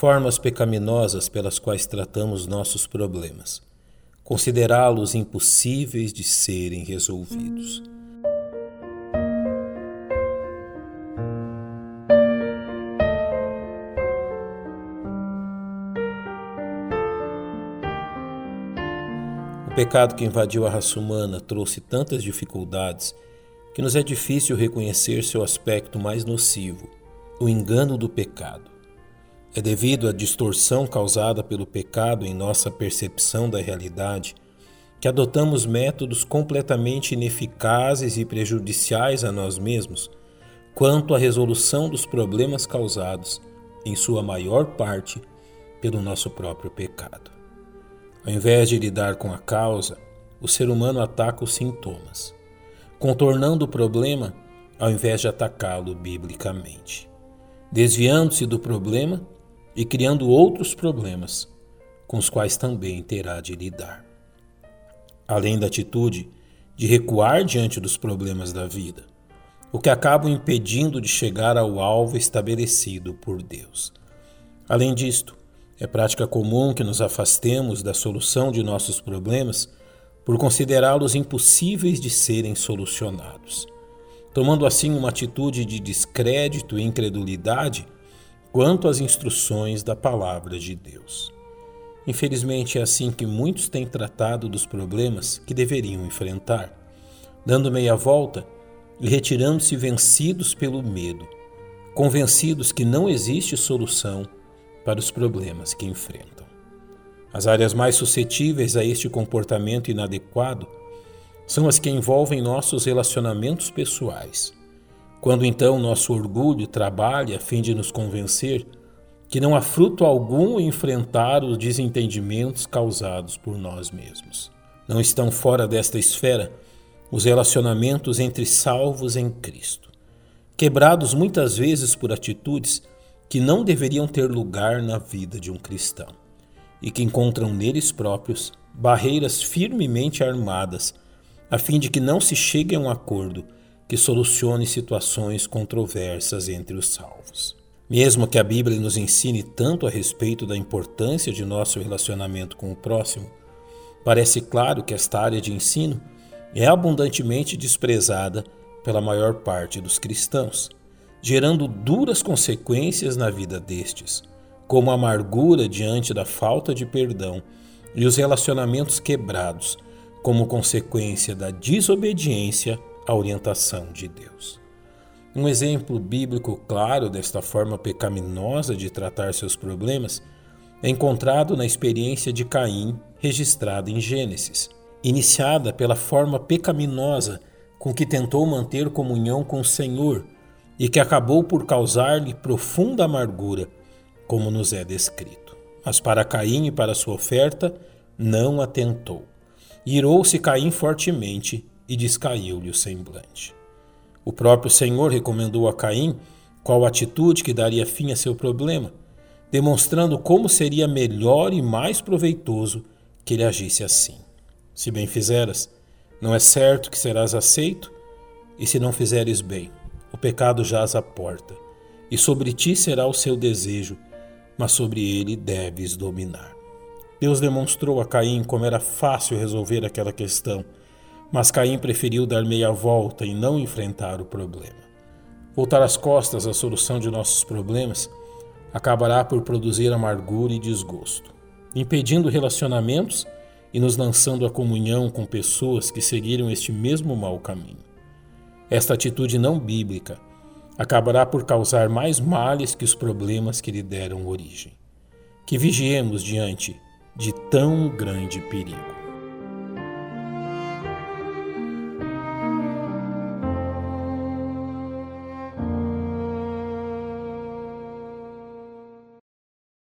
formas pecaminosas pelas quais tratamos nossos problemas, considerá-los impossíveis de serem resolvidos. O pecado que invadiu a raça humana trouxe tantas dificuldades que nos é difícil reconhecer seu aspecto mais nocivo, o engano do pecado. É devido à distorção causada pelo pecado em nossa percepção da realidade que adotamos métodos completamente ineficazes e prejudiciais a nós mesmos quanto à resolução dos problemas causados, em sua maior parte, pelo nosso próprio pecado. Ao invés de lidar com a causa, o ser humano ataca os sintomas, contornando o problema ao invés de atacá-lo biblicamente, desviando-se do problema e criando outros problemas com os quais também terá de lidar. Além da atitude de recuar diante dos problemas da vida, o que acaba impedindo de chegar ao alvo estabelecido por Deus. Além disto, é prática comum que nos afastemos da solução de nossos problemas por considerá-los impossíveis de serem solucionados, tomando assim uma atitude de descrédito e incredulidade quanto às instruções da palavra de Deus. Infelizmente é assim que muitos têm tratado dos problemas que deveriam enfrentar, dando meia volta e retirando-se vencidos pelo medo, convencidos que não existe solução para os problemas que enfrentam. As áreas mais suscetíveis a este comportamento inadequado são as que envolvem nossos relacionamentos pessoais quando então nosso orgulho trabalha a fim de nos convencer que não há fruto algum enfrentar os desentendimentos causados por nós mesmos. Não estão fora desta esfera os relacionamentos entre salvos em Cristo, quebrados muitas vezes por atitudes que não deveriam ter lugar na vida de um cristão e que encontram neles próprios barreiras firmemente armadas a fim de que não se chegue a um acordo que solucione situações controversas entre os salvos. Mesmo que a Bíblia nos ensine tanto a respeito da importância de nosso relacionamento com o próximo, parece claro que esta área de ensino é abundantemente desprezada pela maior parte dos cristãos, gerando duras consequências na vida destes, como amargura diante da falta de perdão e os relacionamentos quebrados, como consequência da desobediência a orientação de Deus. Um exemplo bíblico claro desta forma pecaminosa de tratar seus problemas é encontrado na experiência de Caim, registrada em Gênesis, iniciada pela forma pecaminosa com que tentou manter comunhão com o Senhor e que acabou por causar-lhe profunda amargura, como nos é descrito. Mas para Caim e para sua oferta, não atentou. Irou-se Caim fortemente e descaiu-lhe o semblante. O próprio Senhor recomendou a Caim qual atitude que daria fim a seu problema, demonstrando como seria melhor e mais proveitoso que ele agisse assim. Se bem fizeras, não é certo que serás aceito, e se não fizeres bem, o pecado jaz à porta, e sobre ti será o seu desejo, mas sobre ele deves dominar. Deus demonstrou a Caim como era fácil resolver aquela questão mas Caim preferiu dar meia volta e não enfrentar o problema. Voltar as costas à solução de nossos problemas acabará por produzir amargura e desgosto, impedindo relacionamentos e nos lançando à comunhão com pessoas que seguiram este mesmo mau caminho. Esta atitude não bíblica acabará por causar mais males que os problemas que lhe deram origem. Que vigiemos diante de tão grande perigo.